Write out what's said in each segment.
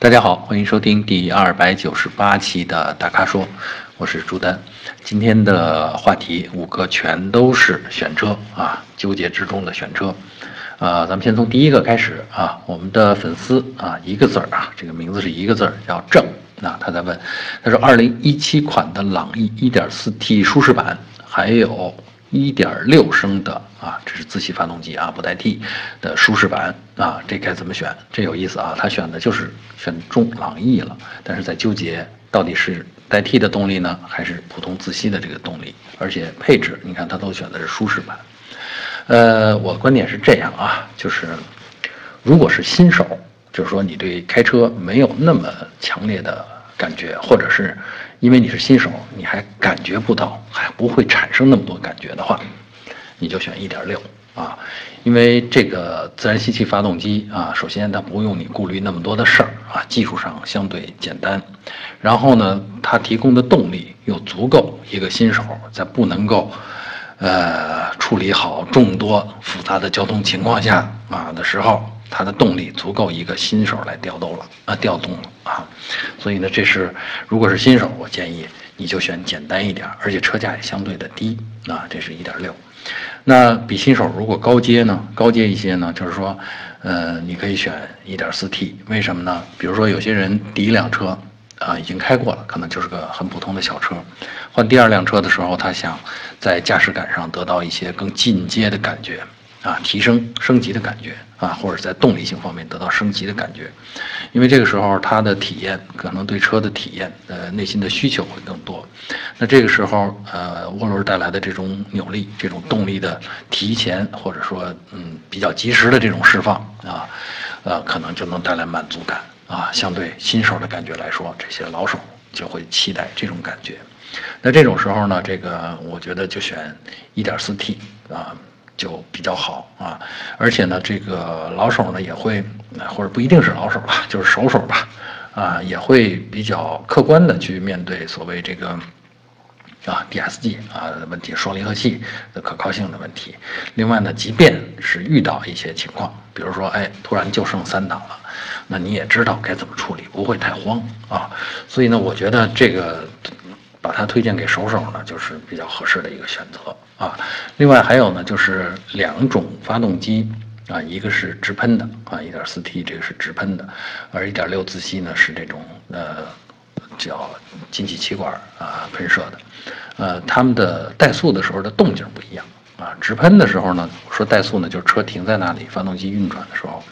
大家好，欢迎收听第二百九十八期的大咖说，我是朱丹。今天的话题五个全都是选车啊，纠结之中的选车。啊，咱们先从第一个开始啊，我们的粉丝啊，一个字儿啊，这个名字是一个字儿，叫郑。那他在问，他说二零一七款的朗逸一点四 T 舒适版，还有。一点六升的啊，这是自吸发动机啊，不带 T 的舒适版啊，这该怎么选？这有意思啊，他选的就是选中朗逸了，但是在纠结到底是带 T 的动力呢，还是普通自吸的这个动力？而且配置，你看他都选的是舒适版。呃，我的观点是这样啊，就是如果是新手，就是说你对开车没有那么强烈的感觉，或者是。因为你是新手，你还感觉不到，还不会产生那么多感觉的话，你就选1.6啊，因为这个自然吸气发动机啊，首先它不用你顾虑那么多的事儿啊，技术上相对简单，然后呢，它提供的动力又足够一个新手在不能够，呃，处理好众多复杂的交通情况下啊的时候。它的动力足够一个新手来调动了啊，调动了啊，所以呢，这是如果是新手，我建议你就选简单一点，而且车价也相对的低啊，这是一点六。那比新手如果高阶呢，高阶一些呢，就是说，呃，你可以选一点四 T，为什么呢？比如说有些人第一辆车啊已经开过了，可能就是个很普通的小车，换第二辆车的时候，他想在驾驶感上得到一些更进阶的感觉。啊，提升升级的感觉啊，或者在动力性方面得到升级的感觉，因为这个时候它的体验可能对车的体验，呃，内心的需求会更多。那这个时候，呃，涡轮带来的这种扭力、这种动力的提前或者说嗯比较及时的这种释放啊，呃，可能就能带来满足感啊。相对新手的感觉来说，这些老手就会期待这种感觉。那这种时候呢，这个我觉得就选 1.4T 啊。就比较好啊，而且呢，这个老手呢也会，或者不一定是老手吧，就是熟手吧，啊，也会比较客观的去面对所谓这个啊 DSG 啊问题，双离合器的可靠性的问题。另外呢，即便是遇到一些情况，比如说哎，突然就剩三档了，那你也知道该怎么处理，不会太慌啊。所以呢，我觉得这个。把它推荐给手手呢，就是比较合适的一个选择啊。另外还有呢，就是两种发动机啊，一个是直喷的啊，1.4T 这个是直喷的，而1.6自吸呢是这种呃叫进气气管啊喷射的，呃，它们的怠速的时候的动静不一样啊。直喷的时候呢，说怠速呢，就是车停在那里，发动机运转的时候，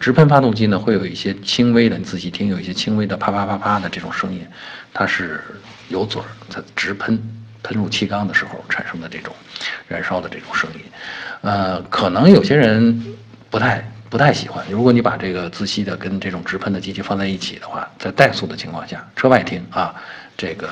直喷发动机呢会有一些轻微的，你仔细听，有一些轻微的啪啪啪啪的这种声音，它是。油嘴儿它直喷喷入气缸的时候产生的这种燃烧的这种声音，呃，可能有些人不太不太喜欢。如果你把这个自吸的跟这种直喷的机器放在一起的话，在怠速的情况下，车外听啊，这个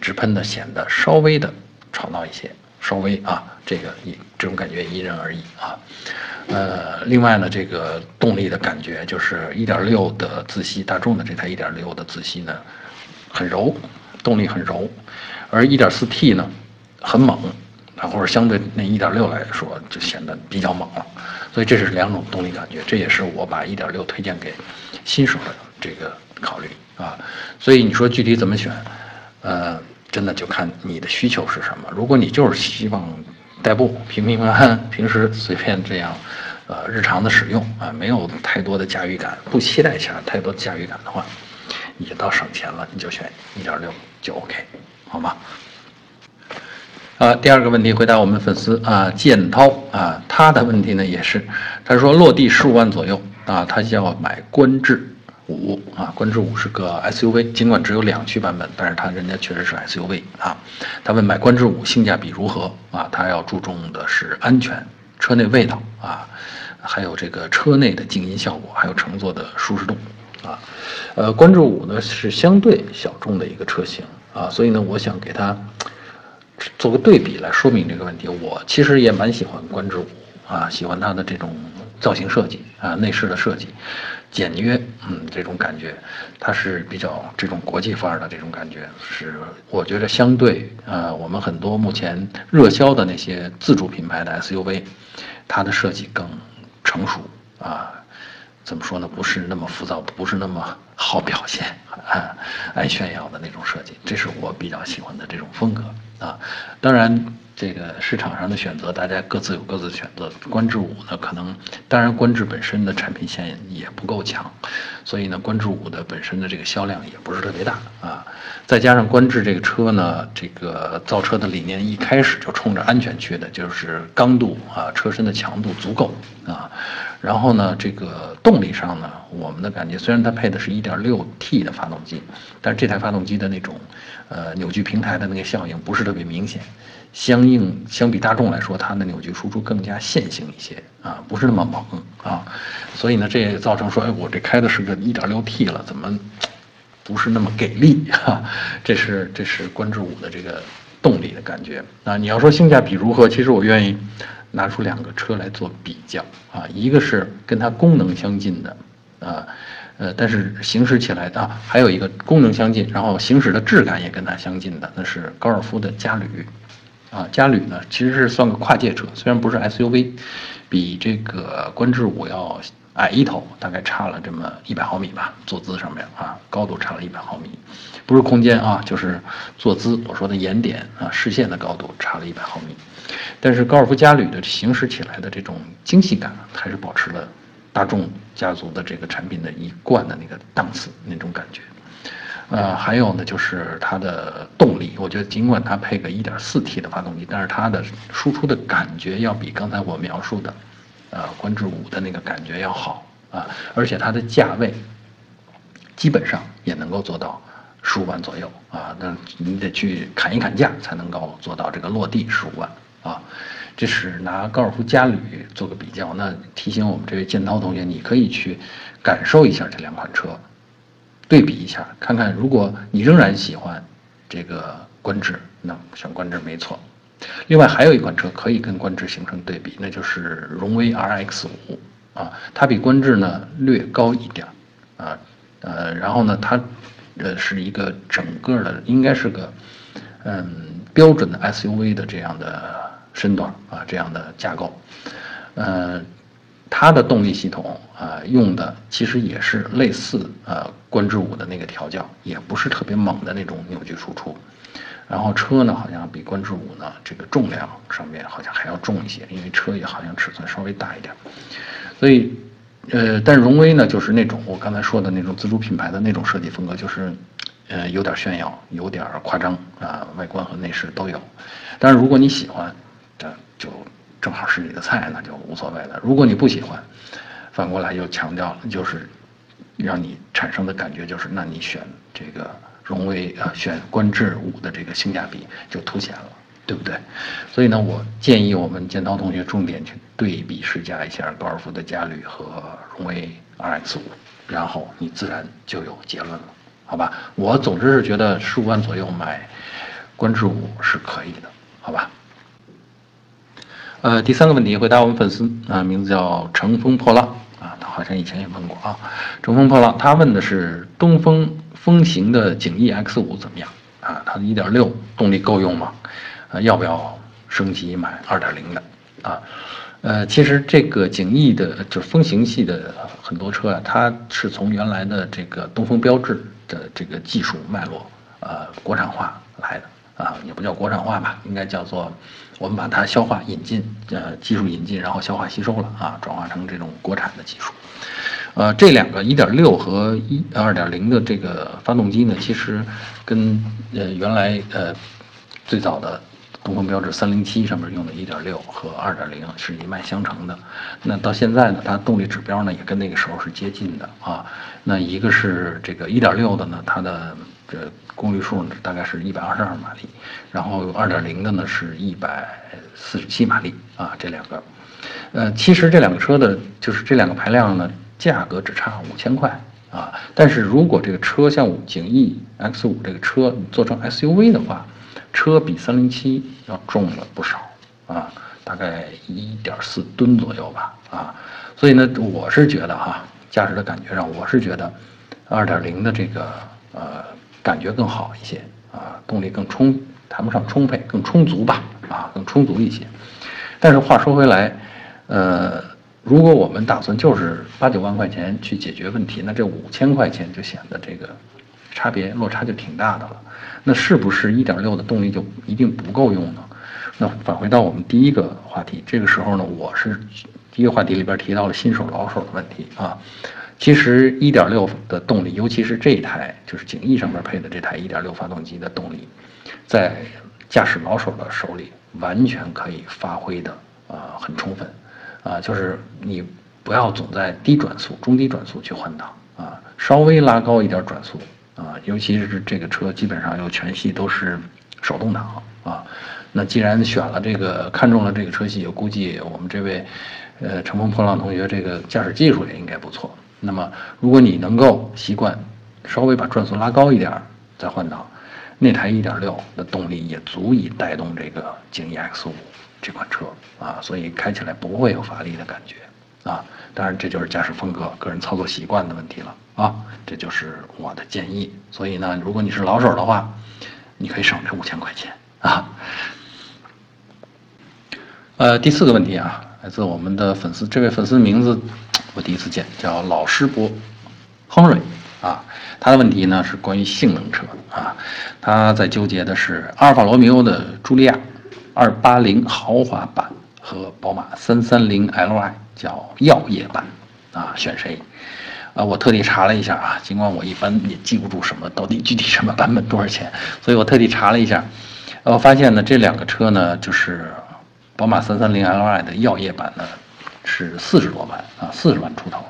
直喷的显得稍微的吵闹一些，稍微啊，这个一这种感觉因人而异啊。呃，另外呢，这个动力的感觉就是1.6的自吸，大众的这台1.6的自吸呢，很柔。动力很柔，而 1.4T 呢，很猛，啊，或者相对那1.6来说就显得比较猛了，所以这是两种动力感觉，这也是我把1.6推荐给新手的这个考虑啊。所以你说具体怎么选，呃，真的就看你的需求是什么。如果你就是希望代步平平安安，平时随便这样，呃，日常的使用啊，没有太多的驾驭感，不期待下太多驾驭感的话。也到省钱了，你就选一点六就 OK，好吗？啊，第二个问题回答我们粉丝啊，建涛啊，他的问题呢也是，他说落地十五万左右啊，他要买观致五啊，观致五是个 SUV，尽管只有两驱版本，但是他人家确实是 SUV 啊。他问买观致五性价比如何啊？他要注重的是安全、车内味道啊，还有这个车内的静音效果，还有乘坐的舒适度。啊，呃，观致五呢是相对小众的一个车型啊，所以呢，我想给它做个对比来说明这个问题。我其实也蛮喜欢观致五啊，喜欢它的这种造型设计啊，内饰的设计简约，嗯，这种感觉，它是比较这种国际范儿的这种感觉，是我觉得相对呃我们很多目前热销的那些自主品牌的 SUV，它的设计更成熟啊。怎么说呢？不是那么浮躁，不是那么好表现啊，爱炫耀的那种设计，这是我比较喜欢的这种风格啊。当然。这个市场上的选择，大家各自有各自的选择。观致五呢，可能当然观致本身的产品线也不够强，所以呢，观致五的本身的这个销量也不是特别大啊。再加上观致这个车呢，这个造车的理念一开始就冲着安全去的，就是刚度啊，车身的强度足够啊。然后呢，这个动力上呢，我们的感觉虽然它配的是一点六 T 的发动机，但是这台发动机的那种呃扭矩平台的那个效应不是特别明显。相应相比大众来说，它的扭矩输出更加线性一些啊，不是那么猛啊，所以呢，这也造成说，哎，我这开的是个 1.6T 了，怎么不是那么给力 哈？这是这是观致五的这个动力的感觉啊。你要说性价比如何，其实我愿意拿出两个车来做比较啊，一个是跟它功能相近的啊，呃，但是行驶起来的，还有一个功能相近，然后行驶的质感也跟它相近的，那是高尔夫的嘉旅。啊，嘉旅呢其实是算个跨界车，虽然不是 SUV，比这个观致五要矮一头，大概差了这么一百毫米吧，坐姿上面啊，高度差了一百毫米，不是空间啊，就是坐姿，我说的眼点啊，视线的高度差了一百毫米，但是高尔夫嘉旅的行驶起来的这种精细感，还是保持了大众家族的这个产品的一贯的那个档次那种感觉。呃，还有呢，就是它的动力，我觉得尽管它配个 1.4T 的发动机，但是它的输出的感觉要比刚才我描述的，呃，观致五的那个感觉要好啊，而且它的价位基本上也能够做到十五万左右啊，那你得去砍一砍价才能够做到这个落地十五万啊，这是拿高尔夫嘉旅做个比较，那提醒我们这位建涛同学，你可以去感受一下这两款车。对比一下，看看如果你仍然喜欢这个观致，那选观致没错。另外还有一款车可以跟观致形成对比，那就是荣威 RX 五啊，它比观致呢略高一点啊，呃，然后呢它呃是一个整个的应该是个嗯标准的 SUV 的这样的身段啊这样的架构，呃。它的动力系统啊，用的其实也是类似呃观致五的那个调教，也不是特别猛的那种扭矩输出。然后车呢，好像比观致五呢这个重量上面好像还要重一些，因为车也好像尺寸稍微大一点。所以，呃，但荣威呢就是那种我刚才说的那种自主品牌的那种设计风格，就是呃有点炫耀，有点夸张啊，外观和内饰都有。但是如果你喜欢，这就。正好是你的菜，那就无所谓了。如果你不喜欢，反过来又强调了，就是让你产生的感觉就是，那你选这个荣威啊，选观致五的这个性价比就凸显了，对不对？所以呢，我建议我们建涛同学重点去对比试驾一下高尔夫的嘉旅和荣威 RX 五，然后你自然就有结论了，好吧？我总之是觉得十五万左右买观致五是可以的，好吧？呃，第三个问题回答我们粉丝啊，名字叫乘风破浪啊，他好像以前也问过啊。乘风破浪，他问的是东风风行的景逸 X 五怎么样啊？它的1.6动力够用吗？呃，要不要升级买2.0的啊？呃，其实这个景逸的就是风行系的很多车啊，它是从原来的这个东风标致的这个技术脉络呃国产化来的。啊，也不叫国产化吧，应该叫做我们把它消化引进，呃，技术引进，然后消化吸收了啊，转化成这种国产的技术。呃，这两个1.6和一2.0的这个发动机呢，其实跟呃原来呃最早的东风标致307上面用的1.6和2.0是一脉相承的。那到现在呢，它动力指标呢也跟那个时候是接近的啊。那一个是这个1.6的呢，它的这功率数呢大概是一百二十二马力，然后二点零的呢是一百四十七马力啊，这两个，呃，其实这两个车的，就是这两个排量呢，价格只差五千块啊。但是如果这个车像景逸 X 五这个车做成 SUV 的话，车比三零七要重了不少啊，大概一点四吨左右吧啊。所以呢，我是觉得哈，驾驶的感觉上，我是觉得二点零的这个呃。感觉更好一些啊，动力更充，谈不上充沛，更充足吧啊，更充足一些。但是话说回来，呃，如果我们打算就是八九万块钱去解决问题，那这五千块钱就显得这个差别落差就挺大的了。那是不是一点六的动力就一定不够用呢？那返回到我们第一个话题，这个时候呢，我是第一个话题里边提到了新手老手的问题啊。其实一点六的动力，尤其是这一台就是景逸上面配的这台一点六发动机的动力，在驾驶老手的手里完全可以发挥的啊很充分。啊，就是你不要总在低转速、中低转速去换挡啊，稍微拉高一点转速啊，尤其是这个车基本上又全系都是手动挡啊。那既然选了这个，看中了这个车系，我估计我们这位呃乘风破浪同学这个驾驶技术也应该不错。那么如果你能够习惯稍微把转速拉高一点儿再换挡，那台1.6的动力也足以带动这个景逸 X5。这款车啊，所以开起来不会有乏力的感觉啊。当然，这就是驾驶风格、个人操作习惯的问题了啊。这就是我的建议。所以呢，如果你是老手的话，你可以省这五千块钱啊。呃，第四个问题啊，来自我们的粉丝，这位粉丝名字我第一次见，叫老师伯亨瑞啊。他的问题呢是关于性能车啊，他在纠结的是阿尔法罗密欧的朱利亚。二八零豪华版和宝马三三零 Li 叫耀夜版，啊，选谁？啊，我特地查了一下啊，尽管我一般也记不住什么到底具体什么版本多少钱，所以我特地查了一下，我发现呢这两个车呢就是宝马三三零 Li 的耀夜版呢是四十多万啊，四十万出头，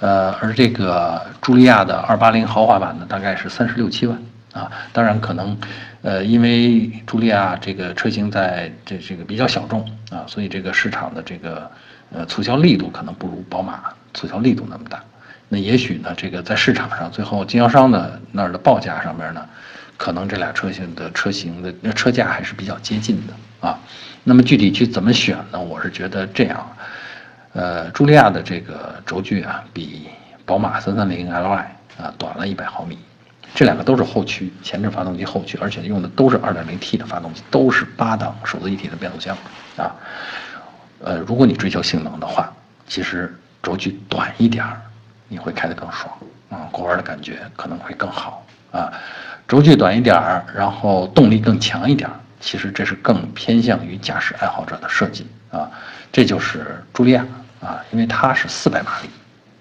呃，而这个茱莉亚的二八零豪华版呢大概是三十六七万啊，当然可能。呃，因为茱莉亚这个车型在这这个比较小众啊，所以这个市场的这个呃促销力度可能不如宝马促销力度那么大。那也许呢，这个在市场上最后经销商的那儿的报价上面呢，可能这俩车型的车型的车价还是比较接近的啊。那么具体去怎么选呢？我是觉得这样，呃，茱莉亚的这个轴距啊，比宝马三三零 Li 啊短了一百毫米。这两个都是后驱前置发动机后驱，而且用的都是 2.0T 的发动机，都是八档手自一体的变速箱啊。呃，如果你追求性能的话，其实轴距短一点儿，你会开得更爽啊，过弯的感觉可能会更好啊。轴距短一点儿，然后动力更强一点儿，其实这是更偏向于驾驶爱好者的设计啊。这就是茱莉亚啊，因为它是400马力。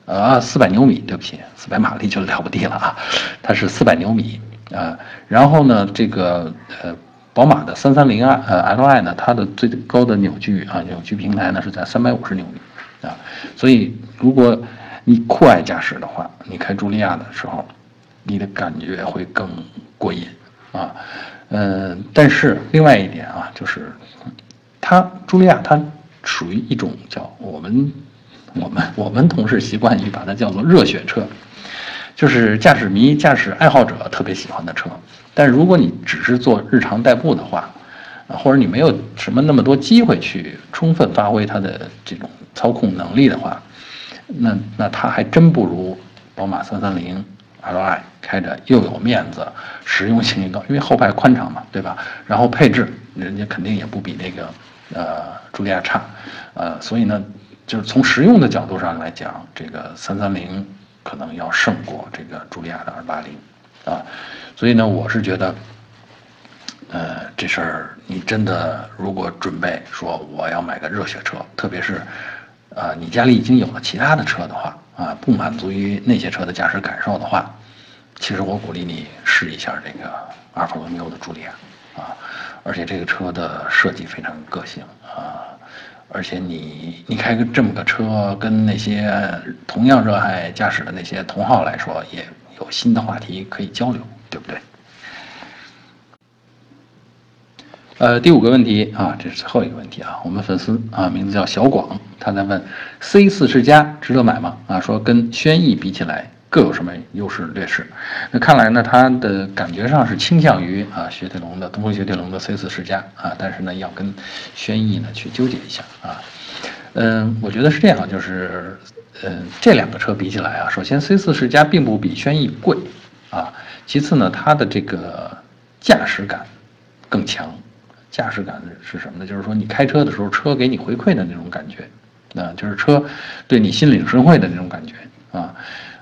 啊，四百牛米，对不起，四百马力就了不地了啊，它是四百牛米啊。然后呢，这个呃，宝马的三三零 i 呃 Li 呢，它的最高的扭矩啊，扭矩平台呢是在三百五十牛米啊。所以，如果你酷爱驾驶的话，你开茱莉亚的时候，你的感觉会更过瘾啊。嗯，但是另外一点啊，就是它茱莉亚它属于一种叫我们。我们我们同事习惯于把它叫做热血车，就是驾驶迷、驾驶爱好者特别喜欢的车。但如果你只是做日常代步的话，啊，或者你没有什么那么多机会去充分发挥它的这种操控能力的话，那那它还真不如宝马三三零 Li 开着又有面子，实用性也高，因为后排宽敞嘛，对吧？然后配置人家肯定也不比那个呃茱莉亚差，呃，所以呢。就是从实用的角度上来讲，这个三三零可能要胜过这个茱莉亚的二八零，啊，所以呢，我是觉得，呃，这事儿你真的如果准备说我要买个热血车，特别是，啊，你家里已经有了其他的车的话，啊，不满足于那些车的驾驶感受的话，其实我鼓励你试一下这个阿尔法罗密欧的茱莉亚，啊，而且这个车的设计非常个性啊。而且你你开个这么个车，跟那些同样热爱驾驶的那些同好来说，也有新的话题可以交流，对不对？呃，第五个问题啊，这是最后一个问题啊，我们粉丝啊，名字叫小广，他在问 C 四世嘉值得买吗？啊，说跟轩逸比起来。各有什么优势劣势？那看来呢，它的感觉上是倾向于啊雪铁龙的东风雪铁龙的 C 四世家啊，但是呢要跟轩逸呢去纠结一下啊。嗯，我觉得是这样，就是嗯这两个车比起来啊，首先 C 四世家并不比轩逸贵啊，其次呢它的这个驾驶感更强，驾驶感是什么呢？就是说你开车的时候车给你回馈的那种感觉啊，就是车对你心领神会的那种感觉啊。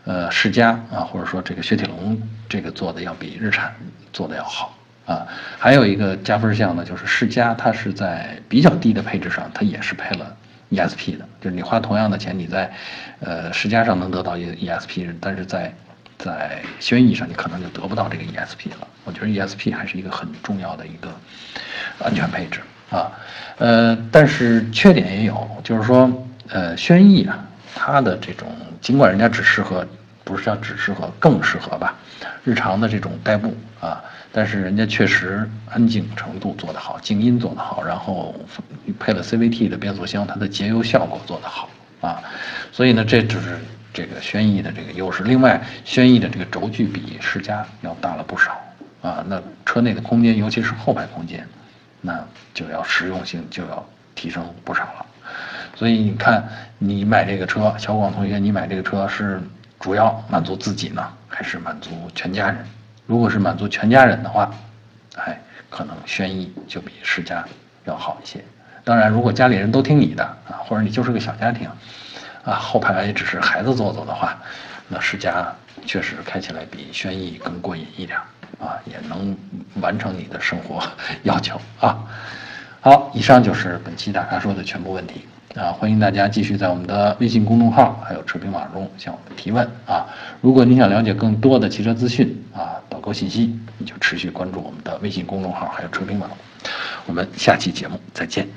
呃，世嘉啊，或者说这个雪铁龙这个做的要比日产做的要好啊。还有一个加分项呢，就是世嘉它是在比较低的配置上，它也是配了 ESP 的，就是你花同样的钱，你在呃世嘉上能得到 E ESP，但是在在轩逸上你可能就得不到这个 ESP 了。我觉得 ESP 还是一个很重要的一个安全配置啊。呃，但是缺点也有，就是说呃轩逸啊，它的这种尽管人家只适合。不是叫只适合，更适合吧？日常的这种代步啊，但是人家确实安静程度做得好，静音做得好，然后配了 CVT 的变速箱，它的节油效果做得好啊，所以呢，这就是这个轩逸的这个优势。另外，轩逸的这个轴距比世嘉要大了不少啊，那车内的空间，尤其是后排空间，那就要实用性就要提升不少了。所以你看，你买这个车，小广同学，你买这个车是？主要满足自己呢，还是满足全家人？如果是满足全家人的话，哎，可能轩逸就比世嘉要好一些。当然，如果家里人都听你的啊，或者你就是个小家庭，啊，后排也只是孩子坐坐的话，那世嘉确实开起来比轩逸更过瘾一点啊，也能完成你的生活要求啊。好，以上就是本期大咖说的全部问题。啊，欢迎大家继续在我们的微信公众号还有车评网中向我们提问啊！如果你想了解更多的汽车资讯啊、导购信息，你就持续关注我们的微信公众号还有车评网。我们下期节目再见。